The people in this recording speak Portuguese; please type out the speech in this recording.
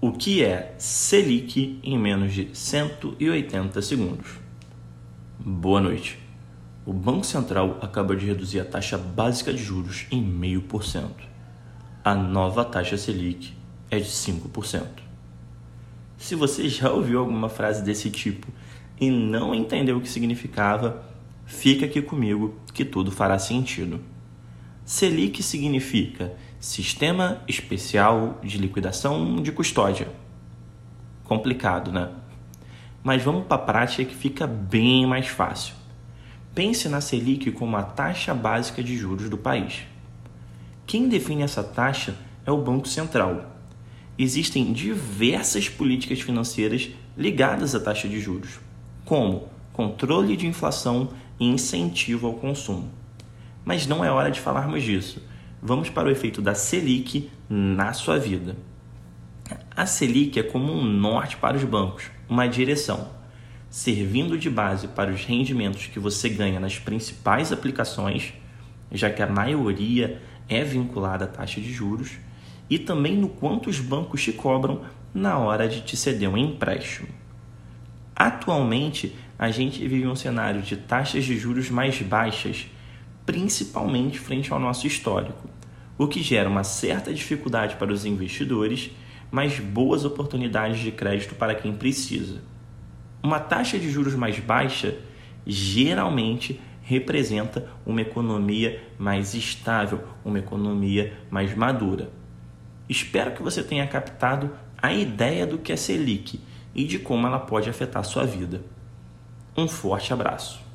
O que é Selic em menos de 180 segundos? Boa noite. O Banco Central acaba de reduzir a taxa básica de juros em 0,5%. A nova taxa Selic é de 5%. Se você já ouviu alguma frase desse tipo e não entendeu o que significava, fica aqui comigo que tudo fará sentido. Selic significa Sistema Especial de Liquidação de Custódia. Complicado, né? Mas vamos para a prática que fica bem mais fácil. Pense na Selic como a taxa básica de juros do país. Quem define essa taxa é o Banco Central. Existem diversas políticas financeiras ligadas à taxa de juros, como controle de inflação e incentivo ao consumo. Mas não é hora de falarmos disso vamos para o efeito da Selic na sua vida. A Selic é como um norte para os bancos, uma direção, servindo de base para os rendimentos que você ganha nas principais aplicações, já que a maioria é vinculada à taxa de juros, e também no quanto os bancos te cobram na hora de te ceder um empréstimo. Atualmente, a gente vive um cenário de taxas de juros mais baixas principalmente frente ao nosso histórico, o que gera uma certa dificuldade para os investidores, mas boas oportunidades de crédito para quem precisa. Uma taxa de juros mais baixa geralmente representa uma economia mais estável, uma economia mais madura. Espero que você tenha captado a ideia do que é Selic e de como ela pode afetar sua vida. Um forte abraço.